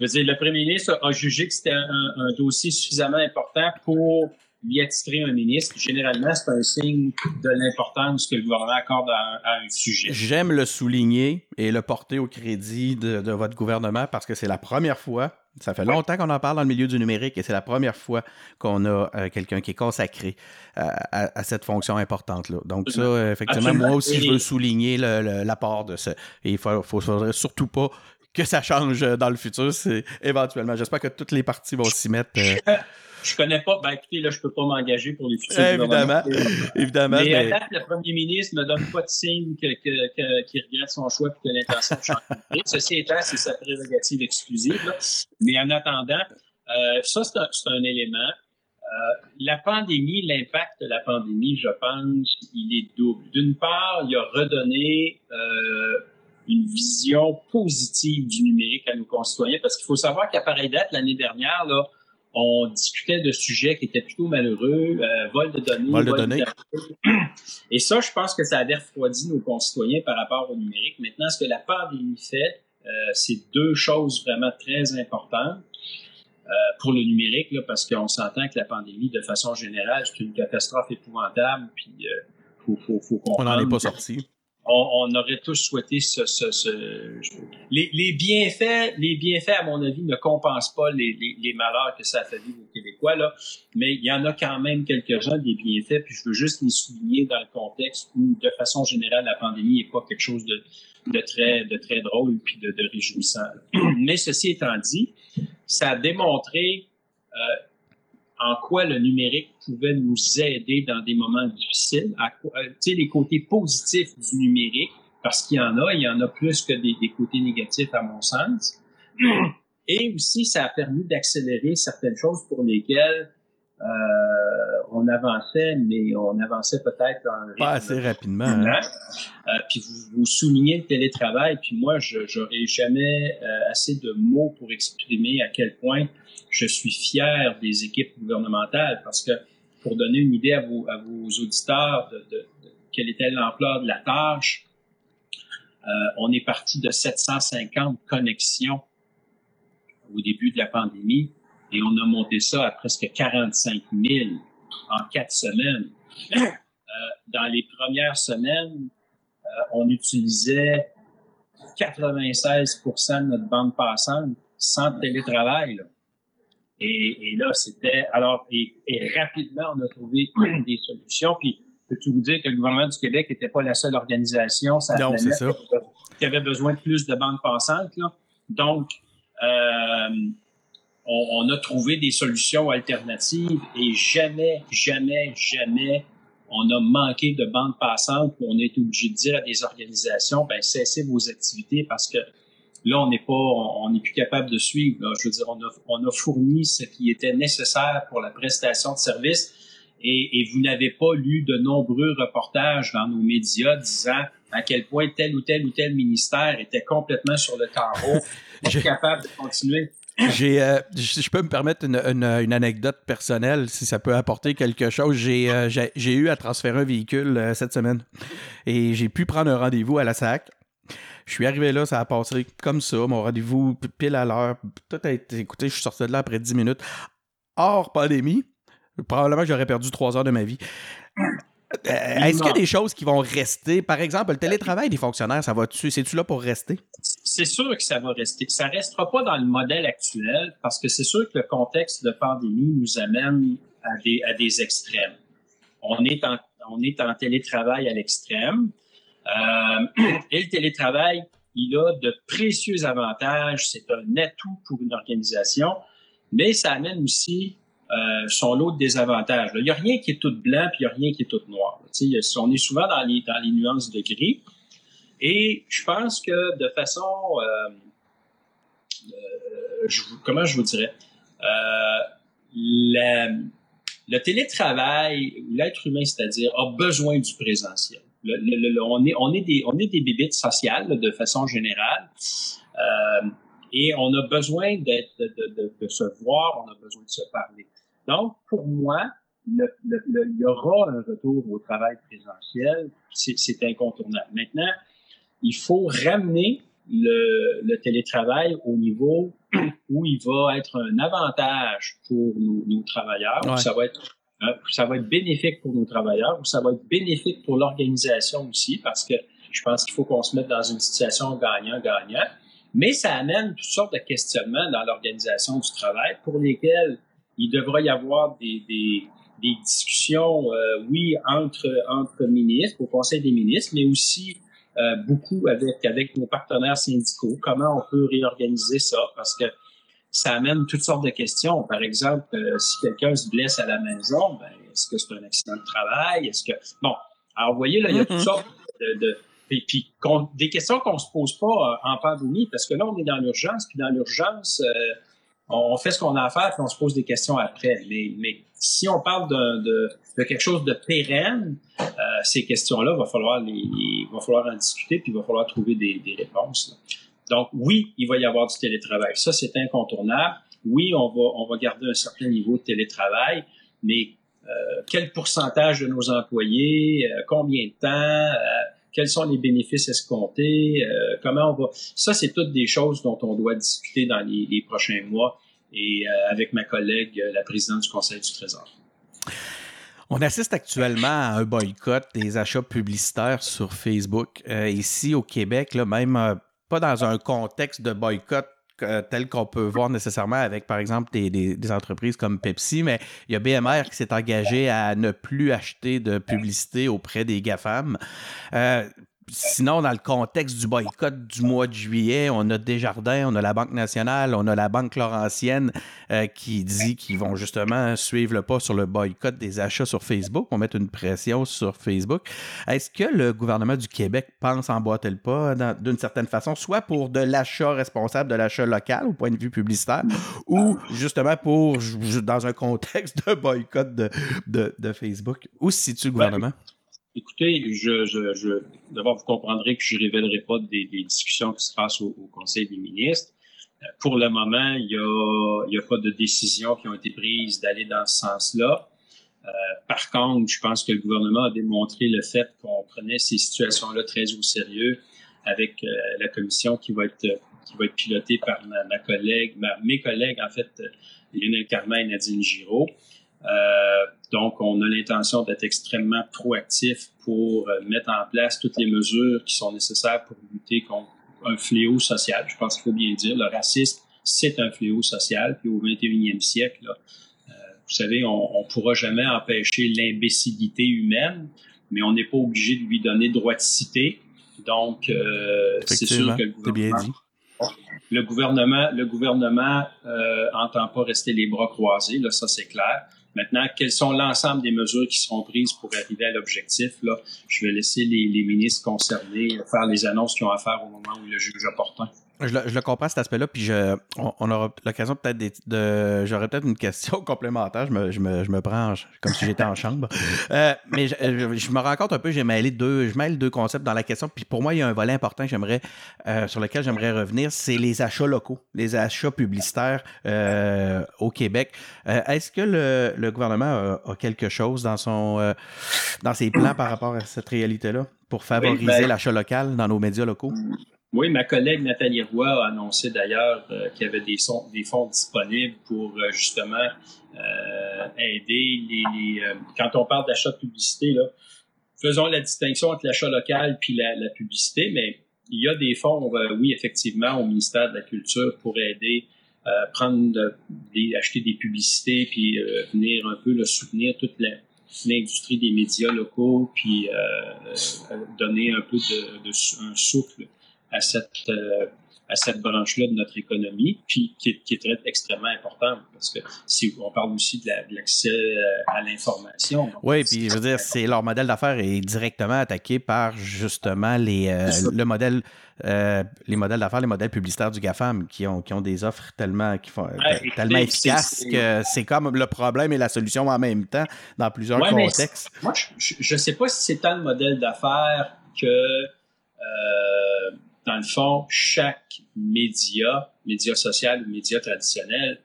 Je veux dire, le premier ministre a jugé que c'était un, dossier suffisamment important pour lui attitrer un ministre, généralement, c'est un signe de l'importance que le gouvernement accorde à, un sujet. J'aime le souligner et le porter au crédit de, votre gouvernement parce que c'est la première fois, ça fait longtemps qu'on en parle dans le milieu du numérique et c'est la première fois qu'on a euh, quelqu'un qui est consacré euh, à, cette fonction importante-là. Donc ça, effectivement, moi aussi, je veux souligner l'apport de ce. Et il faut, faut, faudrait surtout pas que ça change dans le futur, c'est éventuellement. J'espère que toutes les parties vont s'y mettre. Euh, je connais pas. Ben écoutez, là, je peux pas m'engager pour les futurs. Évidemment. Évidemment. Mais, mais... Date, le premier ministre ne donne pas de signe qu'il que, que, regrette son choix et que l'intention de changer. Ceci étant, c'est sa prérogative exclusive. Là. Mais en attendant, euh, ça, c'est un, un, élément. Euh, la pandémie, l'impact de la pandémie, je pense, il est double. D'une part, il a redonné euh, une vision positive du numérique à nos concitoyens, parce qu'il faut savoir qu'à pareille date, l'année dernière, là, on discutait de sujets qui étaient plutôt malheureux, euh, vol de données. Vol de données. Et ça, je pense que ça a refroidi nos concitoyens par rapport au numérique. Maintenant, ce que la pandémie fait, euh, c'est deux choses vraiment très importantes. Euh, pour le numérique, là, parce qu'on s'entend que la pandémie, de façon générale, c'est une catastrophe épouvantable, puis euh, faut, faut, faut On n'en est pas sorti on, aurait tous souhaité ce, ce, ce les, les, bienfaits, les bienfaits, à mon avis, ne compensent pas les, les, les, malheurs que ça a fait vivre aux Québécois, là. Mais il y en a quand même quelques-uns des bienfaits, puis je veux juste les souligner dans le contexte où, de façon générale, la pandémie n'est pas quelque chose de, de très, de très drôle puis de, de réjouissant. Mais ceci étant dit, ça a démontré euh, en quoi le numérique pouvait nous aider dans des moments difficiles, à euh, les côtés positifs du numérique, parce qu'il y en a, il y en a plus que des, côtés négatifs à mon sens. Et aussi, ça a permis d'accélérer certaines choses pour lesquelles on avançait, mais on avançait peut-être pas assez rapidement. Hein. Euh, puis vous, vous soulignez le télétravail, puis moi, je j'aurais jamais euh, assez de mots pour exprimer à quel point je suis fier des équipes gouvernementales, parce que pour donner une idée à vos, à vos auditeurs de, de, de quelle était l'ampleur de la tâche, euh, on est parti de 750 connexions au début de la pandémie et on a monté ça à presque 45 000 en quatre semaines. Euh, dans les premières semaines, euh, on utilisait 96% de notre bande passante sans télétravail. Là. Et, et, là, c'était... Alors, et, rapidement, on a trouvé des solutions. Puis, peux-tu vous dire que le gouvernement du Québec n'était pas la seule organisation ça non, c'est ça. qui avait besoin de plus de bandes passantes. Là? Donc, euh, on, on, a trouvé des solutions alternatives et jamais, jamais, jamais on a manqué de bandes passantes. On est obligé de dire à des organisations, ben cessez vos activités parce que là, on n'est pas, on n'est plus capable de suivre. Je veux dire, on a, on a fourni ce qui était nécessaire pour la prestation de service. Et, et vous n'avez pas lu de nombreux reportages dans nos médias disant à quel point tel ou tel ou tel ministère était complètement sur le carreau, pas capable de continuer. J'ai, euh, je peux me permettre une, une, anecdote personnelle, si ça peut apporter quelque chose. J'ai, euh, j'ai, eu à transférer un véhicule euh, cette semaine et j'ai pu prendre un rendez-vous à la SAC. Je suis arrivé là, ça a passé comme ça, mon rendez-vous pile à l'heure. Tout a été écoutez, je suis sorti de là après 10 minutes. Hors pandémie, probablement j'aurais perdu 3 heures de ma vie. Euh, est-ce qu'il y a des choses qui vont rester? Par exemple, le télétravail des fonctionnaires, ça va-tu? C'est-tu là pour rester? C'est sûr que ça va rester. Ça restera pas dans le modèle actuel parce que c'est sûr que le contexte de pandémie nous amène à des, à des extrêmes. On est en, on est en télétravail à l'extrême. Euh, et le télétravail, il a de précieux avantages. C'est un atout pour une organisation, mais ça amène aussi euh, son lot de désavantages. Il n'y a rien qui est tout blanc, puis il n'y a rien qui est tout noir. on est souvent dans les, dans les nuances de gris. Et je pense que de façon, euh, euh comment je vous dirais, euh, la, le télétravail, l'être humain, c'est-à-dire, a besoin du présentiel. On, est, on, est des, on est des bébites sociales de façon générale. Euh, et on a besoin de, se voir, on a besoin de se parler. Donc, pour moi, le, le, il y aura un retour au travail présentiel, c'est incontournable. Maintenant, il faut ramener le, le, télétravail au niveau où il va être un avantage pour nos, nos travailleurs, où ça va être euh, ça va être bénéfique pour nos travailleurs, où ça va être bénéfique pour l'organisation aussi, parce que je pense qu'il faut qu'on se mette dans une situation gagnant-gagnant. Mais ça amène toutes sortes de questionnements dans l'organisation du travail pour lesquels il devrait y avoir des, des, des discussions, euh, oui, entre, entre ministres, au Conseil des ministres, mais aussi euh, beaucoup avec, avec nos partenaires syndicaux. Comment on peut réorganiser ça? Parce que ça amène toutes sortes de questions. Par exemple, euh, si quelqu'un se blesse à la maison, ben, est-ce que c'est un accident de travail? Est-ce que... Bon, alors vous voyez, là, il y a toutes mm-hmm. sortes de... de et puis, des questions qu'on se pose pas en pandémie, parce que là, on est dans l'urgence, puis dans l'urgence, on fait ce qu'on a à faire, puis on se pose des questions après. Mais, mais si on parle de, de, de quelque chose de pérenne, euh, ces questions-là, va falloir les, va falloir en discuter, puis il va falloir trouver des, des réponses. Donc oui, il va y avoir du télétravail. Ça, c'est incontournable. Oui, on va, on va garder un certain niveau de télétravail, mais euh, quel pourcentage de nos employés, euh, combien de temps, euh, quels sont les bénéfices escomptés, euh, comment on va. Ça, c'est toutes des choses dont on doit discuter dans les, prochains mois et euh, avec ma collègue, la présidente du Conseil du Trésor. On assiste actuellement à un boycott des achats publicitaires sur Facebook. Euh, ici au Québec, là, même pas dans un contexte de boycott tel qu'on peut voir nécessairement avec, par exemple, des, entreprises comme Pepsi, mais il y a BMR qui s'est engagé à ne plus acheter de publicité auprès des GAFAM. Euh, Sinon, dans le contexte du boycott du mois de juillet, on a Desjardins, on a la Banque nationale, on a la Banque Laurentienne euh, qui dit qu'ils vont justement suivre le pas sur le boycott des achats sur Facebook, on mettre une pression sur Facebook. Est-ce que le gouvernement du Québec pense emboîter le pas d'une certaine façon, soit pour de l'achat responsable de l'achat local au point de vue publicitaire, ou justement pour, dans un contexte de boycott de, de, de Facebook? Où se situe le gouvernement? Écoutez, je, je, je d'abord, vous comprendrez que je ne révélerai pas des, des, discussions qui se passent au, Conseil des ministres. Euh, pour le moment, il n'y a, a pas de décisions qui ont été prises d'aller dans ce sens-là. Euh, par contre, je pense que le gouvernement a démontré le fait qu'on prenait ces situations-là très au sérieux avec euh, la commission qui va être qui va être pilotée par ma, collègue, mes collègues en fait, Lionel Carman et Nadine Giraud. Euh, donc, on a l'intention d'être extrêmement proactif pour euh, mettre en place toutes les mesures qui sont nécessaires pour lutter contre un fléau social. Je pense qu'il faut bien dire, le racisme, c'est un fléau social. Puis au 21e siècle, là, euh, vous savez, on ne pourra jamais empêcher l'imbécilité humaine, mais on n'est pas obligé de lui donner droit de cité. Donc, euh, c'est sûr que le gouvernement, bien dit. le gouvernement, le gouvernement euh, entend pas rester les bras croisés. Là, ça c'est clair. Maintenant, quelles sont l'ensemble des mesures qui seront prises pour arriver à l'objectif? Là, je vais laisser les, ministres concernés faire les annonces qu'ils ont à faire au moment où le juge opportun. Je le, je le, comprends cet aspect-là, puis je, on, aura l'occasion peut-être de, j'aurais peut-être une question complémentaire. Je me, je me, je me prends comme si j'étais en chambre, euh, mais je, je, me rends compte un peu, j'ai mêlé deux, je mêle deux concepts dans la question. Puis pour moi, il y a un volet important, j'aimerais, euh, sur lequel j'aimerais revenir, c'est les achats locaux, les achats publicitaires euh, au Québec. Euh, est-ce que le, le gouvernement a, a, quelque chose dans son, euh, dans ses plans par rapport à cette réalité-là pour favoriser oui, ben, l'achat local dans nos médias locaux? Oui, ma collègue Nathalie Roy a annoncé d'ailleurs euh, qu'il y avait des, fonds disponibles pour euh, justement euh, aider les, quand on parle d'achat de publicité faisons la distinction entre l'achat local puis la, la, publicité, mais il y a des fonds, oui effectivement, au ministère de la Culture pour aider prendre des, acheter des publicités puis venir un peu le soutenir toute l'industrie des médias locaux puis donner un peu de, de un souffle à cette euh, à cette branche-là de notre économie, puis qui, qui est très extrêmement importante parce que si on parle aussi de l'accès euh, à l'information. Oui, puis je veux dire, c'est leur modèle d'affaires est directement attaqué par justement les euh, le modèle euh, les modèles d'affaires, les modèles publicitaires du GAFAM qui ont, qui ont des offres tellement qui font ouais, tellement efficaces que c'est comme le problème et la solution en même temps dans plusieurs ouais, contextes. Moi, je ne sais pas si c'est tant le modèle d'affaires que euh, dans le fond, chaque média, média social ou média traditionnel,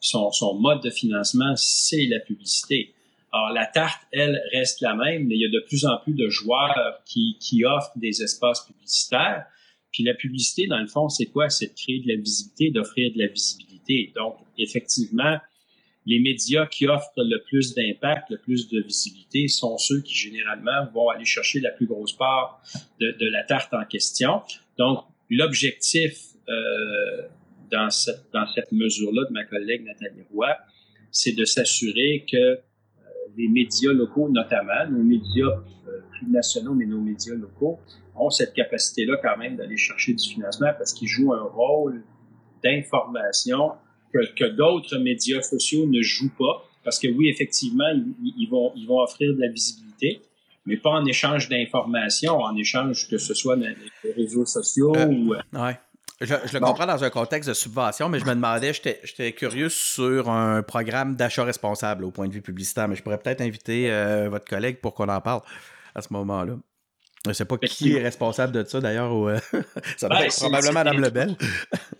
son, son mode de financement, c'est la publicité. Alors, la tarte, elle, reste la même, mais il y a de plus en plus de joueurs qui, qui offrent des espaces publicitaires. Puis la publicité, dans le fond, c'est quoi? C'est de créer de la visibilité, d'offrir de la visibilité. Donc, effectivement, les médias qui offrent le plus d'impact, le plus de visibilité sont ceux qui généralement vont aller chercher la plus grosse part de, de la tarte en question. Donc, l'objectif euh, dans cette, dans cette mesure-là de ma collègue Nathalie Roy, c'est de s'assurer que euh, les médias locaux, notamment, nos médias euh, plus nationaux, mais nos médias locaux, ont cette capacité-là quand même d'aller chercher du financement parce qu'ils jouent un rôle d'information que, que d'autres médias sociaux ne jouent pas. Parce que oui, effectivement, ils, ils, vont, ils vont offrir de la visibilité, mais pas en échange d'informations, en échange que ce soit dans les réseaux sociaux euh, ou... Ouais. Je, je le bon. comprends dans un contexte de subvention, mais je me demandais, j'étais curieux sur un programme d'achat responsable au point de vue publicitaire, mais je pourrais peut-être inviter euh, votre collègue pour qu'on en parle à ce moment-là. Je ne sais pas qui est responsable de ça d'ailleurs. Ou, euh, ça doit ben, être probablement Mme Lebel.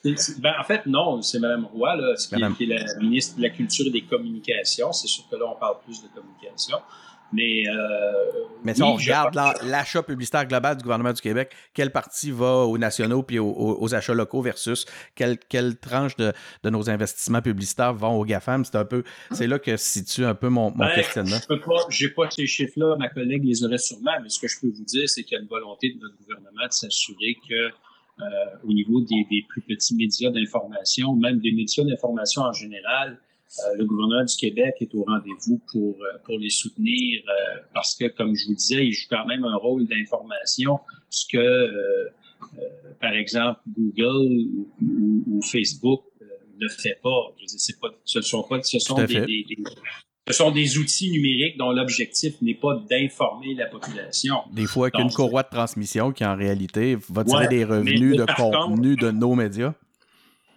Ben, en fait, non, c'est Mme Roy, là, qui, Madame. qui, est la ministre de la Culture et des Communications. C'est sûr que là, on parle plus de communication. Mais, euh, Mais si oui, on regarde l'achat publicitaire global du gouvernement du Québec, quelle partie va aux nationaux puis aux, aux achats locaux versus quelle, quelle tranche de, de, nos investissements publicitaires vont aux GAFAM? C'est un peu, c'est là que se situe un peu mon, mon ben, questionnement. Je peux pas, j'ai pas ces chiffres-là, ma collègue les aurait sûrement, mais ce que je peux vous dire, c'est qu'il y a une volonté de notre gouvernement de s'assurer que euh, au niveau des, des plus petits médias d'information, même des médias d'information en général, le gouvernement du Québec est au rendez-vous pour, euh, pour les soutenir euh, parce que, comme je vous disais, il joue quand même un rôle d'information, ce que, par exemple, Google ou, ou Facebook ne fait pas. Je dire, pas. Ce sont pas, ce sont des, des, des, ce sont des outils numériques dont l'objectif n'est pas d'informer la population. Des fois, qu'une courroie de transmission qui, en réalité, va tirer ouais, des revenus de contenu contre, de nos médias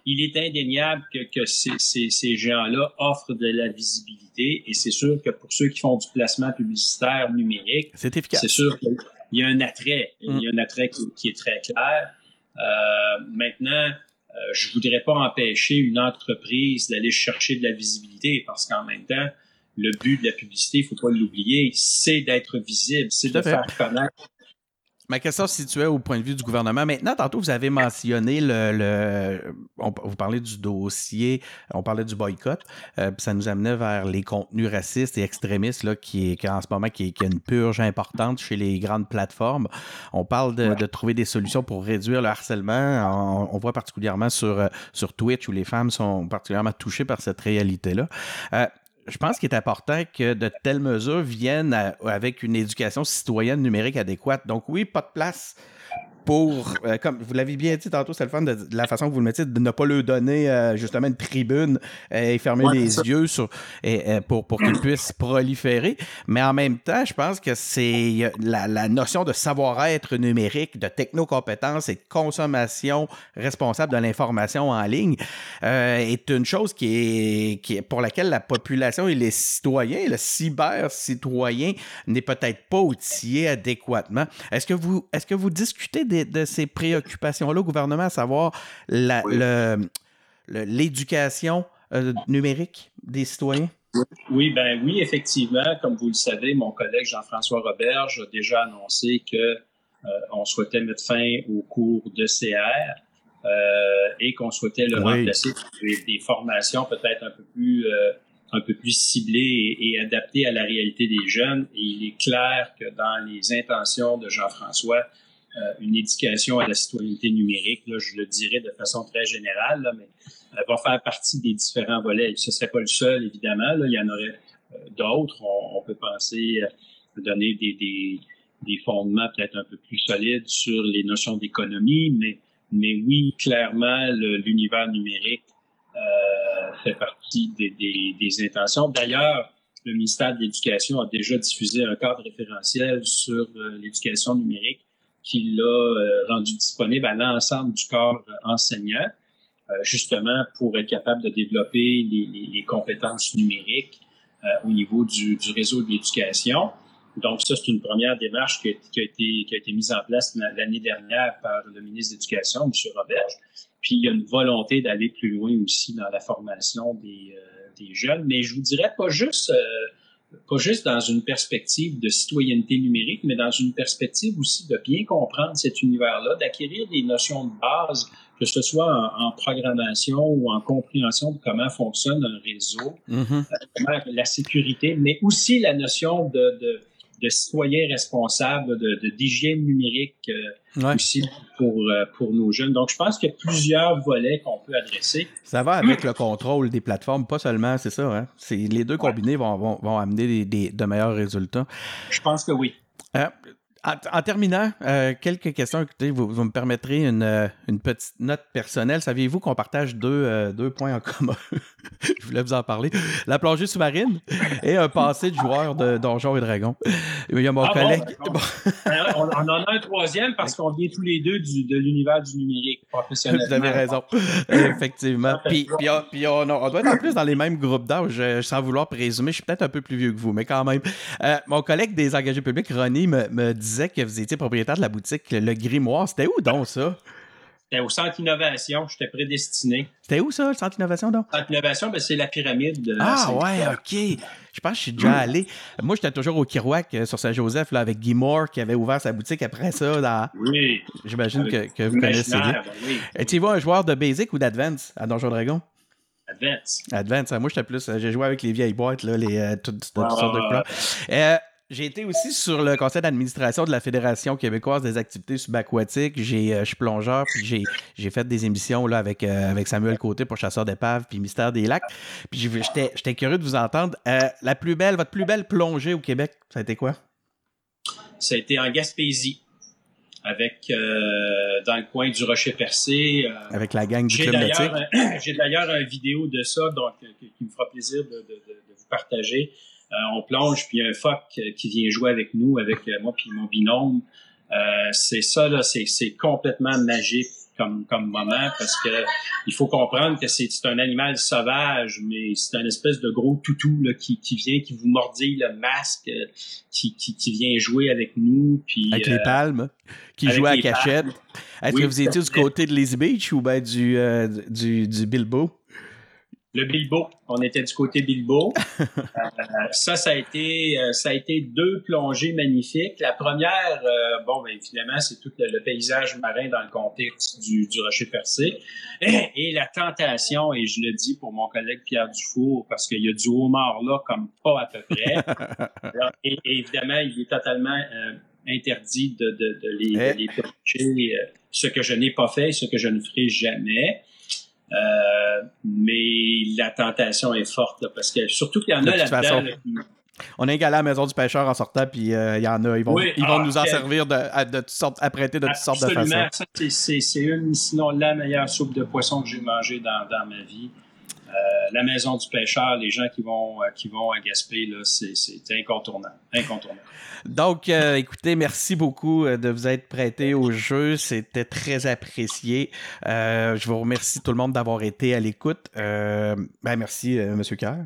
il est indéniable que, que ces, ces, ces gens-là offrent de la visibilité et c'est sûr que pour ceux qui font du placement publicitaire numérique, c'est efficace. C'est sûr qu'il y a un attrait, mm. il y a un attrait qui, qui est très clair. Euh, maintenant, euh, je voudrais pas empêcher une entreprise d'aller chercher de la visibilité parce qu'en même temps, le but de la publicité, il faut pas l'oublier, c'est d'être visible, c'est de faire connaître ma question se situait au point de vue du gouvernement. Maintenant, tantôt, vous avez mentionné le. vous parlez du dossier, on parlait du boycott, euh, ça nous amenait vers les contenus racistes et extrémistes, là, qui, est, en ce moment, qui, qui, a une purge importante chez les grandes plateformes. On parle de, trouver des solutions pour réduire le harcèlement. On, voit particulièrement sur, euh, sur Twitch où les femmes sont particulièrement touchées par cette réalité-là. Euh, je pense qu'il est important que de telles mesures viennent avec une éducation citoyenne numérique adéquate. Donc oui, pas de place pour, euh, comme vous l'avez bien dit tantôt, c'est le fun de, la façon que vous le mettez, de ne pas leur donner euh, justement une tribune euh, et fermer les yeux sur, et, pour, pour qu'ils puissent proliférer. Mais en même temps, je pense que c'est la, la, notion de savoir-être numérique, de technocompétence et de consommation responsable de l'information en ligne est une chose qui est, qui est pour laquelle la population et les citoyens, le cyber-citoyen n'est peut-être pas outillé adéquatement. Est-ce que vous, est-ce que vous discutez des de, ces préoccupations-là au gouvernement, à savoir l'éducation euh, numérique des citoyens? Oui, ben oui, effectivement. Comme vous le savez, mon collègue Jean-François Roberge a déjà annoncé que euh, on souhaitait mettre fin au cours de CR euh, et qu'on souhaitait le remplacer par des, formations peut-être un peu plus un peu plus ciblées et, et, adaptées à la réalité des jeunes. Et il est clair que dans les intentions de Jean-François, euh, une éducation à la citoyenneté numérique, là, je le dirais de façon très générale, là, mais elle va faire partie des différents volets. Ce ne serait pas le seul, évidemment. Là, il y en aurait euh, d'autres. On, peut penser euh, donner des, des, des fondements peut-être un peu plus solides sur les notions d'économie, mais, mais oui, clairement, l'univers numérique euh, fait partie des, des, des intentions. D'ailleurs, le ministère de l'Éducation a déjà diffusé un cadre référentiel sur l'éducation numérique qui l'a euh, rendu disponible à l'ensemble du corps enseignant, euh, justement pour être capable de développer les, compétences numériques euh, au niveau du, réseau de l'éducation. Donc ça, c'est une première démarche qui a, été, qui a été mise en place l'année dernière par le ministre de l'Éducation, M. Roberge. Puis il y a une volonté d'aller plus loin aussi dans la formation des, des jeunes. Mais je vous dirais pas juste pas juste dans une perspective de citoyenneté numérique, mais dans une perspective aussi de bien comprendre cet univers-là, d'acquérir des notions de base, que ce soit en, programmation ou en compréhension de comment fonctionne un réseau, mm-hmm. euh, la sécurité, mais aussi la notion de, de de citoyens responsables, de d'hygiène numérique euh, aussi pour, euh, pour nos jeunes. Donc, je pense qu'il y a plusieurs volets qu'on peut adresser. Ça va avec le contrôle des plateformes, pas seulement, c'est ça. Hein? Les deux combinés vont, vont, vont, amener des, de meilleurs résultats. Je pense que oui. Euh, en, terminant, euh, quelques questions. Écoutez, vous, me permettrez une, euh, une, petite note personnelle. Saviez-vous qu'on partage deux, euh, deux points en commun? Je voulais vous en parler. La plongée sous-marine et un passé de joueur de Donjons et Dragons. Il y a mon ah collègue. on, en a un troisième parce qu'on vient tous les deux du, de l'univers du numérique professionnel. Vous avez raison. Effectivement. Puis, puis, on, doit être en plus dans les mêmes groupes d'âge, sans vouloir présumer. Je suis peut-être un peu plus vieux que vous, mais quand même. mon collègue des engagés publics, Ronnie, me, me que vous étiez propriétaire de la boutique Le Grimoire. C'était où donc ça? C'était au Centre Innovation. J'étais prédestiné. C'était où ça, le Centre Innovation donc? Le Centre Innovation, ben, c'est la pyramide. De ah ouais, OK. Je pense que je suis déjà allé. Moi, j'étais toujours au Kirouac euh, sur Saint-Joseph là, avec Guy Moore qui avait ouvert sa boutique après ça. Dans... Oui. J'imagine que, vous connaissez bien. Ben tu vois un joueur de Basic ou d'Advance à Donjon Dragon? Advance. Advance. Moi, j'étais plus. J'ai joué avec les vieilles boîtes, là, les, euh, toutes, sortes de couleurs. Euh, j'ai été aussi sur le conseil d'administration de la Fédération québécoise des activités subaquatiques. J'ai, euh, je suis plongeur, puis j'ai, fait des émissions là, avec, euh, avec Samuel Côté pour Chasseur d'épaves, puis Mystère des lacs. Puis j'étais, j'étais curieux de vous entendre. Euh, la plus belle, votre plus belle plongée au Québec, ça a été quoi? Ça a été en Gaspésie, avec dans le coin du Rocher Percé. avec la gang du Club J'ai d'ailleurs une vidéo de ça, donc qui me fera plaisir de, de, de vous partager. Euh, on plonge, puis il y a un phoque qui vient jouer avec nous, avec euh, moi puis mon binôme. Euh, c'est ça, là, c'est, complètement magique comme, comme moment parce que il faut comprendre que c'est, un animal sauvage, mais c'est un espèce de gros toutou là, qui, qui vient, qui vous mordit le masque, qui, qui, vient jouer avec nous. Puis, avec les palmes, qui joue à cachette. Est-ce que vous étiez du côté de Lazy Beach ou ben du, du, du Bilbo? Le Bilbo. On était du côté Bilbo. euh, ça, ça a été, euh, ça a été deux plongées magnifiques. La première, euh, bon, ben, évidemment, c'est tout le, le, paysage marin dans le contexte du, du rocher percé. Et, et, la tentation, et je le dis pour mon collègue Pierre Dufour, parce qu'il y a du homard là comme pas à peu près. Alors, et, et, évidemment, il est totalement euh, interdit de, de, de les, de les euh, ce que je n'ai pas fait, ce que je ne ferai jamais. Euh, mais la tentation est forte là, parce que surtout qu'il y en De a là-dedans. là, qui- On est égalé à la maison du pêcheur en sortant, puis euh, il y en a, ils vont, Oui, ils vont ah, nous en servir de, à, de toutes sortes, à prêter de toutes sortes de Absolument. façons. Ça, c'est- c'est c'est une, sinon la meilleure soupe de poisson que j'ai mangée dans, dans ma vie. Euh, la maison du pêcheur, les gens qui vont, euh, qui vont à Gaspé, c'est incontournable. incontournable. Donc, euh, écoutez, merci beaucoup de vous être prêté au jeu. C'était très apprécié. Je vous remercie tout le monde d'avoir été à l'écoute. Ben, merci, Monsieur Kerr.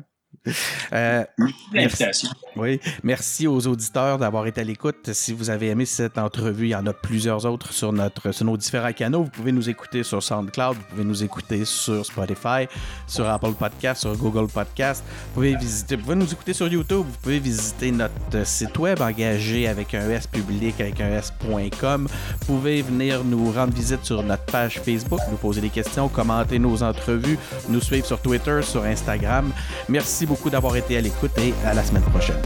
Euh, L'invitation. oui, merci aux auditeurs d'avoir été à l'écoute. Si vous avez aimé cette entrevue, il y en a plusieurs autres sur, notre, sur nos différents canaux. Vous pouvez nous écouter sur SoundCloud, vous pouvez nous écouter sur Spotify, sur Apple Podcast, sur Google Podcast. Vous pouvez visiter, vous pouvez nous écouter sur YouTube. Vous pouvez visiter notre site web engagé avec un S public, avec un S.com. Vous pouvez venir nous rendre visite sur notre page Facebook, nous poser des questions, commenter nos entrevues, nous suivre sur Twitter, sur Instagram. Merci beaucoup d'avoir été à l'écoute et à la semaine prochaine.